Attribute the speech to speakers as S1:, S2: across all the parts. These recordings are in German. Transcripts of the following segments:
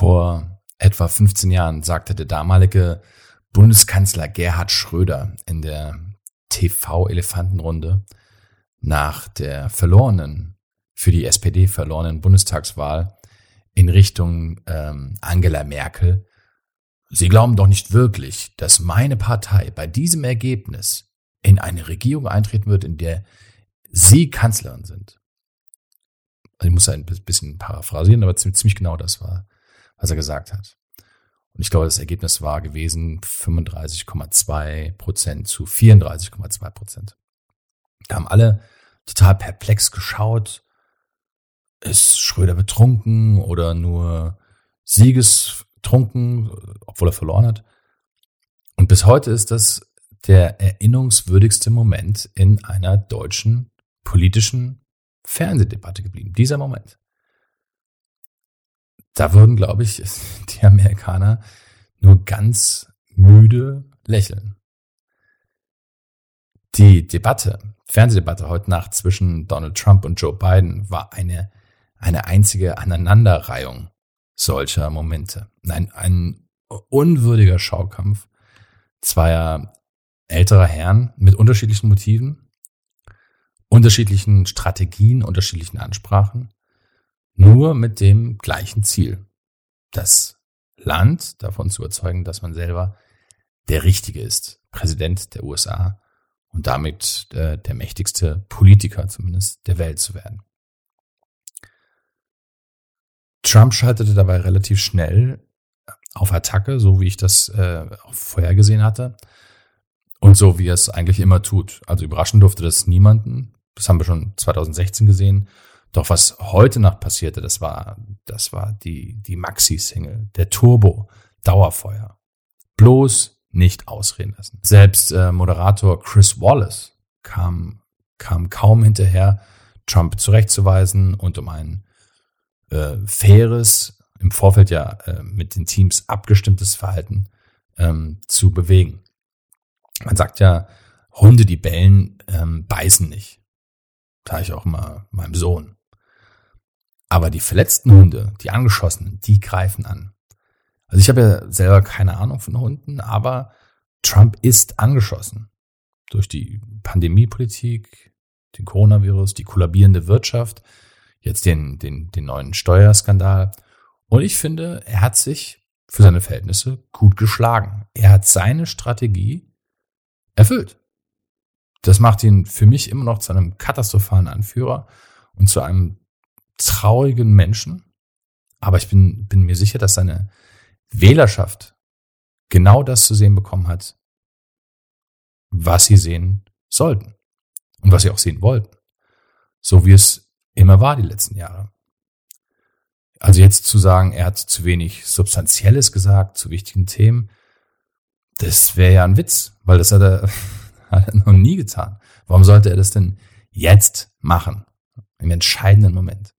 S1: Vor etwa 15 Jahren sagte der damalige Bundeskanzler Gerhard Schröder in der TV-Elefantenrunde nach der verlorenen, für die SPD verlorenen Bundestagswahl in Richtung ähm, Angela Merkel, Sie glauben doch nicht wirklich, dass meine Partei bei diesem Ergebnis in eine Regierung eintreten wird, in der Sie Kanzlerin sind. Also ich muss ein bisschen paraphrasieren, aber ziemlich genau das war, was er gesagt hat. Und ich glaube, das Ergebnis war gewesen 35,2 Prozent zu 34,2 Prozent. Da haben alle total perplex geschaut. Ist Schröder betrunken oder nur siegestrunken, obwohl er verloren hat? Und bis heute ist das der erinnerungswürdigste Moment in einer deutschen politischen Fernsehdebatte geblieben. Dieser Moment. Da würden, glaube ich, die Amerikaner nur ganz müde lächeln. Die Debatte, Fernsehdebatte heute Nacht zwischen Donald Trump und Joe Biden war eine, eine einzige Aneinanderreihung solcher Momente. Ein, ein unwürdiger Schaukampf zweier älterer Herren mit unterschiedlichen Motiven, unterschiedlichen Strategien, unterschiedlichen Ansprachen, nur mit dem gleichen Ziel. Das Land davon zu überzeugen, dass man selber der Richtige ist, Präsident der USA und damit äh, der mächtigste Politiker zumindest der Welt zu werden. Trump schaltete dabei relativ schnell auf Attacke, so wie ich das äh, auch vorhergesehen hatte. Und so wie er es eigentlich immer tut. Also überraschen durfte das niemanden. Das haben wir schon 2016 gesehen. Doch was heute Nacht passierte, das war, das war die, die Maxi-Single, der Turbo, Dauerfeuer. Bloß nicht ausreden lassen. Selbst äh, Moderator Chris Wallace kam, kam kaum hinterher, Trump zurechtzuweisen und um ein äh, faires, im Vorfeld ja äh, mit den Teams abgestimmtes Verhalten ähm, zu bewegen. Man sagt ja, Hunde, die bellen, ähm, beißen nicht. Sag ich auch mal meinem Sohn. Aber die verletzten Hunde, die angeschossenen, die greifen an. Also ich habe ja selber keine Ahnung von Hunden, aber Trump ist angeschossen. Durch die Pandemiepolitik, den Coronavirus, die kollabierende Wirtschaft, jetzt den, den, den neuen Steuerskandal. Und ich finde, er hat sich für seine Verhältnisse gut geschlagen. Er hat seine Strategie erfüllt. Das macht ihn für mich immer noch zu einem katastrophalen Anführer und zu einem traurigen Menschen. Aber ich bin, bin mir sicher, dass seine Wählerschaft genau das zu sehen bekommen hat, was sie sehen sollten und was sie auch sehen wollten. So wie es immer war die letzten Jahre. Also jetzt zu sagen, er hat zu wenig Substanzielles gesagt, zu wichtigen Themen, das wäre ja ein Witz, weil das hat er, hat er noch nie getan. Warum sollte er das denn jetzt machen? Im entscheidenden Moment.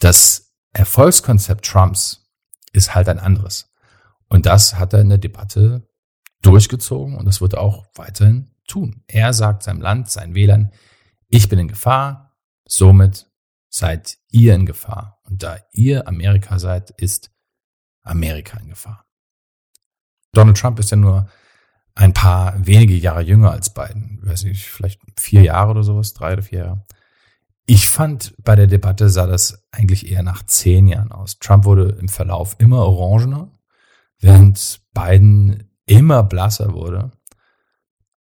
S1: Das Erfolgskonzept Trumps ist halt ein anderes. Und das hat er in der Debatte durchgezogen und das wird er auch weiterhin tun. Er sagt seinem Land, seinen Wählern, ich bin in Gefahr, somit seid ihr in Gefahr. Und da ihr Amerika seid, ist Amerika in Gefahr. Donald Trump ist ja nur ein paar wenige Jahre jünger als Biden. Weiß nicht, vielleicht vier Jahre oder sowas, drei oder vier Jahre. Ich fand, bei der Debatte sah das eigentlich eher nach zehn Jahren aus. Trump wurde im Verlauf immer orangener, während Biden immer blasser wurde,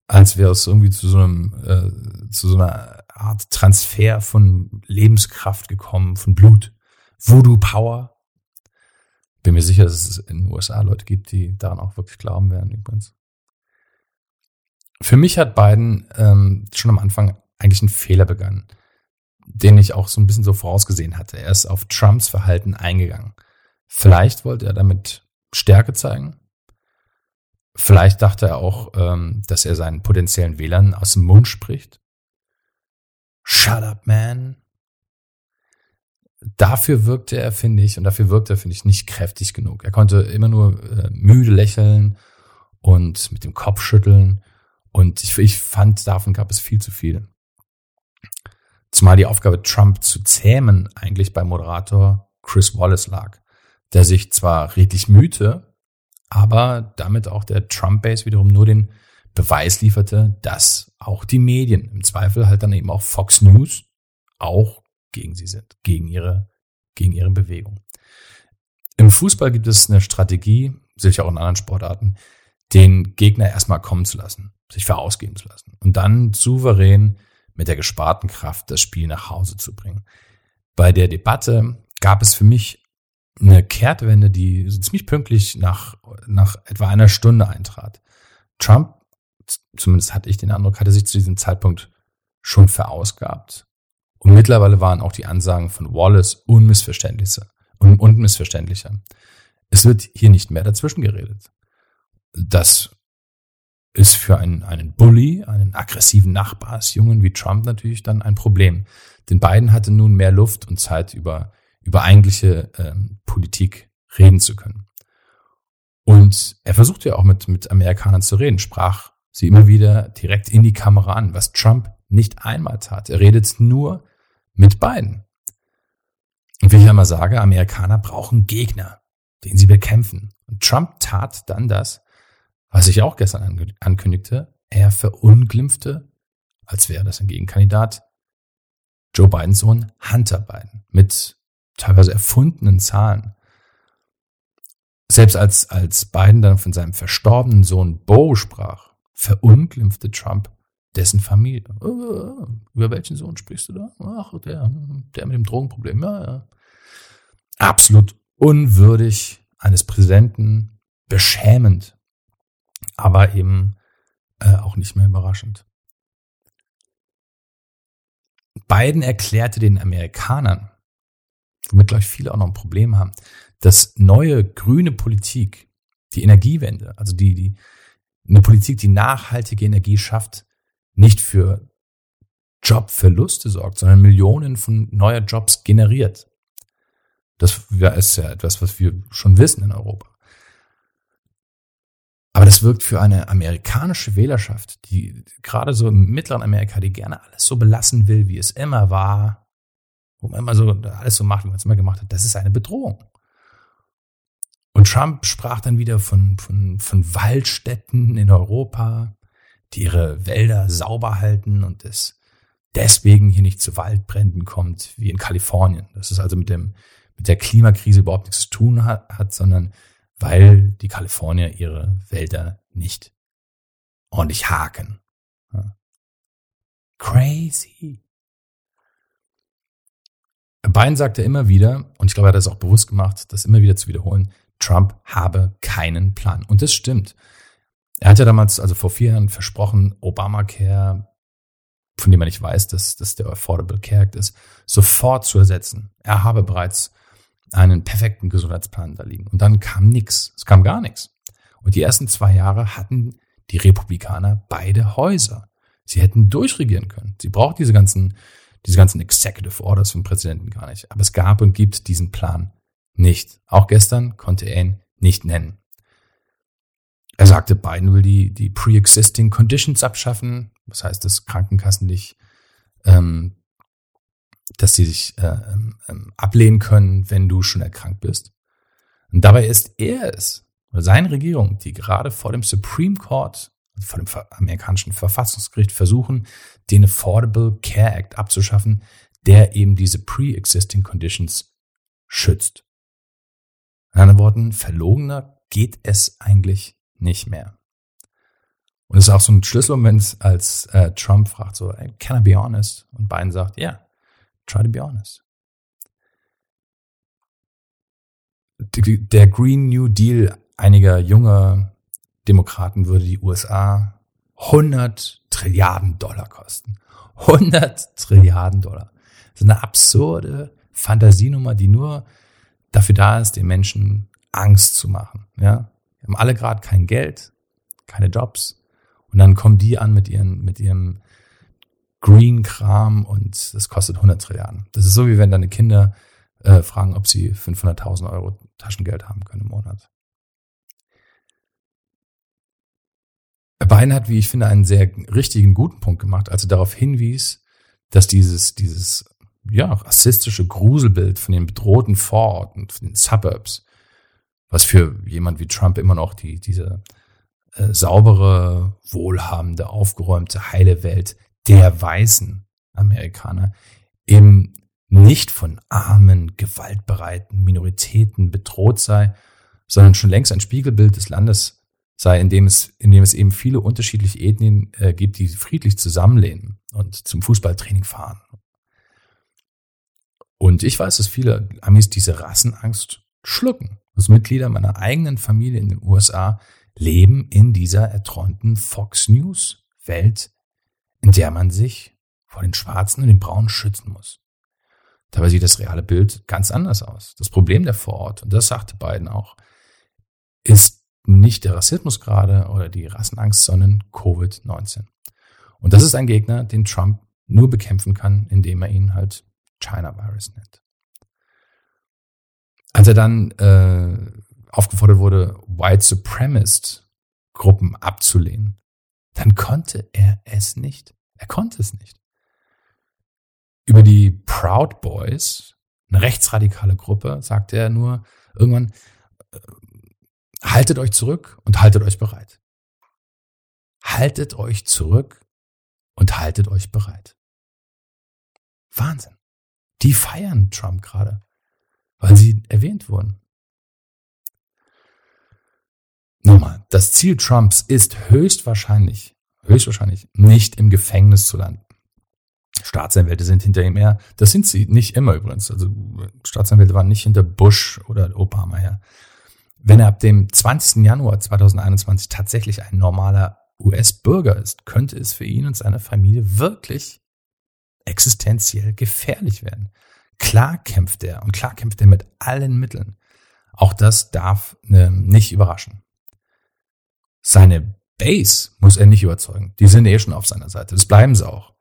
S1: als wäre es irgendwie zu so einem, äh, zu so einer Art Transfer von Lebenskraft gekommen, von Blut. Voodoo Power, bin mir sicher, dass es in den USA Leute gibt, die daran auch wirklich glauben werden, übrigens. Für mich hat Biden ähm, schon am Anfang eigentlich einen Fehler begangen, den ich auch so ein bisschen so vorausgesehen hatte. Er ist auf Trumps Verhalten eingegangen. Vielleicht wollte er damit Stärke zeigen. Vielleicht dachte er auch, ähm, dass er seinen potenziellen Wählern aus dem Mund spricht. Shut up, man dafür wirkte er, finde ich, und dafür wirkte er, finde ich, nicht kräftig genug. Er konnte immer nur äh, müde lächeln und mit dem Kopf schütteln. Und ich, ich fand, davon gab es viel zu viel. Zumal die Aufgabe, Trump zu zähmen, eigentlich beim Moderator Chris Wallace lag. der sich zwar redlich mühte, aber damit auch der Trump-Base wiederum nur den Beweis lieferte, dass auch die Medien, im Zweifel halt dann eben auch Fox News, auch gegen sie sind, gegen ihre, gegen ihre Bewegung. Im Fußball gibt es eine Strategie, sicher auch in anderen Sportarten, den Gegner erstmal kommen zu lassen, sich verausgeben zu lassen und dann souverän mit der gesparten Kraft das Spiel nach Hause zu bringen. Bei der Debatte gab es für mich eine Kehrtwende, die so ziemlich pünktlich nach, nach etwa einer Stunde eintrat. Trump, zumindest hatte ich den Eindruck, hatte sich zu diesem Zeitpunkt schon verausgabt. Und mittlerweile waren auch die Ansagen von Wallace unmissverständlicher. unmissverständlicher. Es wird hier nicht mehr dazwischen geredet. Das ist für einen, einen Bully, einen aggressiven Nachbarsjungen wie Trump natürlich dann ein Problem. Denn Biden hatte nun mehr Luft und Zeit über über eigentliche ähm, Politik reden zu können. Und er versuchte ja auch mit, mit Amerikanern zu reden, sprach sie immer wieder direkt in die Kamera an, was Trump nicht einmal tat. Er redet nur mit beiden. Und wie ich einmal sage, Amerikaner brauchen Gegner, den sie bekämpfen. Und Trump tat dann das, was ich auch gestern ankündigte. Er verunglimpfte, als wäre das ein Gegenkandidat, Joe Bidens Sohn Hunter Biden mit teilweise erfundenen Zahlen. Selbst als, als Biden dann von seinem verstorbenen Sohn Bo sprach, verunglimpfte Trump dessen Familie. Oh, über welchen Sohn sprichst du da? Ach, der, der mit dem Drogenproblem. Ja, ja. Absolut unwürdig eines Präsidenten, beschämend, aber eben äh, auch nicht mehr überraschend. Biden erklärte den Amerikanern, womit, glaube ich, viele auch noch ein Problem haben, dass neue grüne Politik, die Energiewende, also die, die, eine Politik, die nachhaltige Energie schafft, nicht für Jobverluste sorgt, sondern Millionen von neuer Jobs generiert. Das ist ja etwas, was wir schon wissen in Europa. Aber das wirkt für eine amerikanische Wählerschaft, die gerade so im mittleren Amerika, die gerne alles so belassen will, wie es immer war, wo man immer so alles so macht, wie man es immer gemacht hat, das ist eine Bedrohung. Und Trump sprach dann wieder von, von, von Waldstätten in Europa, die ihre Wälder sauber halten und es deswegen hier nicht zu Waldbränden kommt, wie in Kalifornien. Das ist also mit dem, mit der Klimakrise überhaupt nichts zu tun hat, hat sondern weil die Kalifornier ihre Wälder nicht ordentlich haken. Crazy. Biden sagte immer wieder, und ich glaube, er hat das auch bewusst gemacht, das immer wieder zu wiederholen, Trump habe keinen Plan. Und das stimmt. Er hat ja damals, also vor vier Jahren versprochen, Obamacare, von dem man nicht weiß, dass, dass der Affordable Care Act ist, sofort zu ersetzen. Er habe bereits einen perfekten Gesundheitsplan da liegen. Und dann kam nichts. Es kam gar nichts. Und die ersten zwei Jahre hatten die Republikaner beide Häuser. Sie hätten durchregieren können. Sie braucht diese ganzen diese ganzen Executive Orders vom Präsidenten gar nicht. Aber es gab und gibt diesen Plan nicht. Auch gestern konnte er ihn nicht nennen. Er sagte, Biden will die, die pre-existing conditions abschaffen. Das heißt, dass Krankenkassen nicht, ähm, dass sie sich äh, ähm, ablehnen können, wenn du schon erkrankt bist. Und dabei ist er es, oder seine Regierung, die gerade vor dem Supreme Court vor dem amerikanischen Verfassungsgericht versuchen, den Affordable Care Act abzuschaffen, der eben diese pre-existing conditions schützt. In anderen Worten, verlogener geht es eigentlich nicht mehr. Und es ist auch so ein Schlüsselmoment, als äh, Trump fragt so, can I be honest? Und Biden sagt, yeah, try to be honest. Der Green New Deal einiger junger Demokraten würde die USA 100 Trilliarden Dollar kosten. 100 Trilliarden Dollar. Das ist eine absurde Fantasienummer, die nur dafür da ist, den Menschen Angst zu machen. Ja, wir haben alle gerade kein Geld, keine Jobs und dann kommen die an mit ihren mit ihrem Green Kram und das kostet 100 Trilliarden. Das ist so wie wenn deine Kinder äh, fragen, ob sie 500.000 Euro Taschengeld haben können im Monat. Biden hat, wie ich finde, einen sehr richtigen, guten Punkt gemacht, als er darauf hinwies, dass dieses, dieses, ja, rassistische Gruselbild von den bedrohten Vororten, von den Suburbs, was für jemand wie Trump immer noch die, diese äh, saubere, wohlhabende, aufgeräumte, heile Welt der weißen Amerikaner im nicht von armen, gewaltbereiten Minoritäten bedroht sei, sondern schon längst ein Spiegelbild des Landes sei, in dem es, in dem es eben viele unterschiedliche Ethnien äh, gibt, die friedlich zusammenlehnen und zum Fußballtraining fahren. Und ich weiß, dass viele Amis diese Rassenangst schlucken. Dass Mitglieder meiner eigenen Familie in den USA leben in dieser erträumten Fox News Welt, in der man sich vor den Schwarzen und den Braunen schützen muss. Dabei sieht das reale Bild ganz anders aus. Das Problem der Vorort, und das sagte Biden auch, ist nicht der Rassismus gerade oder die Rassenangst, sondern Covid-19. Und das ist ein Gegner, den Trump nur bekämpfen kann, indem er ihn halt China Virus nennt. Als er dann äh, aufgefordert wurde, White Supremacist Gruppen abzulehnen, dann konnte er es nicht. Er konnte es nicht. Über die Proud Boys, eine rechtsradikale Gruppe, sagte er nur irgendwann, äh, haltet euch zurück und haltet euch bereit. Haltet euch zurück und haltet euch bereit. Wahnsinn. Die feiern Trump gerade, weil sie erwähnt wurden. Nochmal, das Ziel Trumps ist höchstwahrscheinlich, höchstwahrscheinlich nicht im Gefängnis zu landen. Staatsanwälte sind hinter ihm her. Das sind sie nicht immer übrigens. Also Staatsanwälte waren nicht hinter Bush oder Obama her. Wenn er ab dem 20. Januar 2021 tatsächlich ein normaler US-Bürger ist, könnte es für ihn und seine Familie wirklich existenziell gefährlich werden. Klar kämpft er und klar kämpft er mit allen Mitteln. Auch das darf äh, nicht überraschen. Seine Base muss er nicht überzeugen. Die sind eh schon auf seiner Seite. Das bleiben sie auch.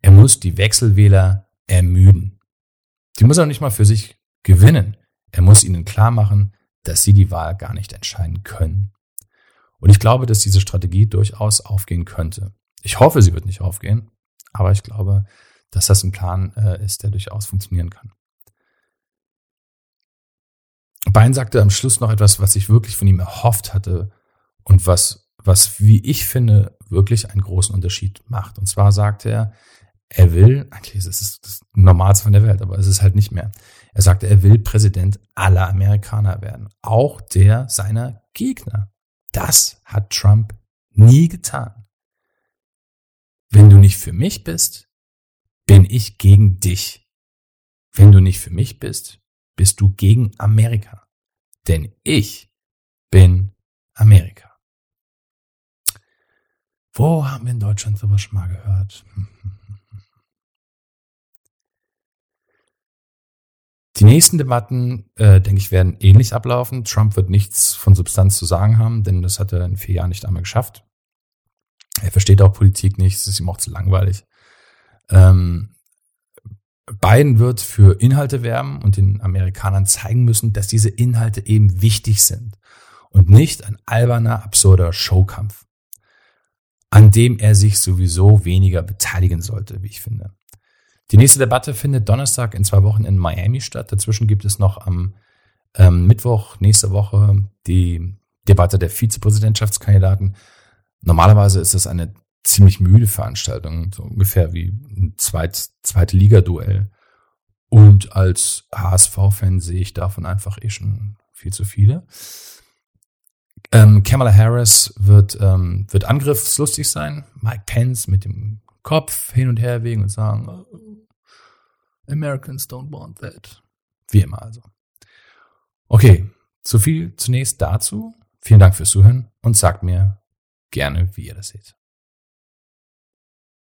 S1: Er muss die Wechselwähler ermüden. Die muss er nicht mal für sich gewinnen. Er muss ihnen klar machen, dass sie die Wahl gar nicht entscheiden können. Und ich glaube, dass diese Strategie durchaus aufgehen könnte. Ich hoffe, sie wird nicht aufgehen, aber ich glaube, dass das ein Plan äh, ist, der durchaus funktionieren kann. Bein sagte am Schluss noch etwas, was ich wirklich von ihm erhofft hatte und was, was, wie ich finde, wirklich einen großen Unterschied macht. Und zwar sagte er, er will, eigentlich ist es das Normalste von der Welt, aber es ist halt nicht mehr. Er sagte, er will Präsident aller Amerikaner werden, auch der seiner Gegner. Das hat Trump nie getan. Wenn du nicht für mich bist, bin ich gegen dich. Wenn du nicht für mich bist, bist du gegen Amerika. Denn ich bin Amerika. Wo haben wir in Deutschland sowas schon mal gehört? Die nächsten Debatten, äh, denke ich, werden ähnlich ablaufen. Trump wird nichts von Substanz zu sagen haben, denn das hat er in vier Jahren nicht einmal geschafft. Er versteht auch Politik nicht, es ist ihm auch zu langweilig. Ähm, Biden wird für Inhalte werben und den Amerikanern zeigen müssen, dass diese Inhalte eben wichtig sind und nicht ein alberner, absurder Showkampf, an dem er sich sowieso weniger beteiligen sollte, wie ich finde. Die nächste Debatte findet Donnerstag in zwei Wochen in Miami statt. Dazwischen gibt es noch am ähm, Mittwoch nächste Woche die Debatte der Vizepräsidentschaftskandidaten. Normalerweise ist es eine ziemlich müde Veranstaltung, so ungefähr wie ein zweit, zweite Liga-Duell. Und als HSV-Fan sehe ich davon einfach eh schon viel zu viele. Ähm, Kamala Harris wird, ähm, wird angriffslustig sein. Mike Pence mit dem Kopf hin und her wegen und sagen, oh, Americans don't want that. Wie immer also. Okay, so viel zunächst dazu. Vielen Dank fürs Zuhören und sagt mir gerne, wie ihr das seht.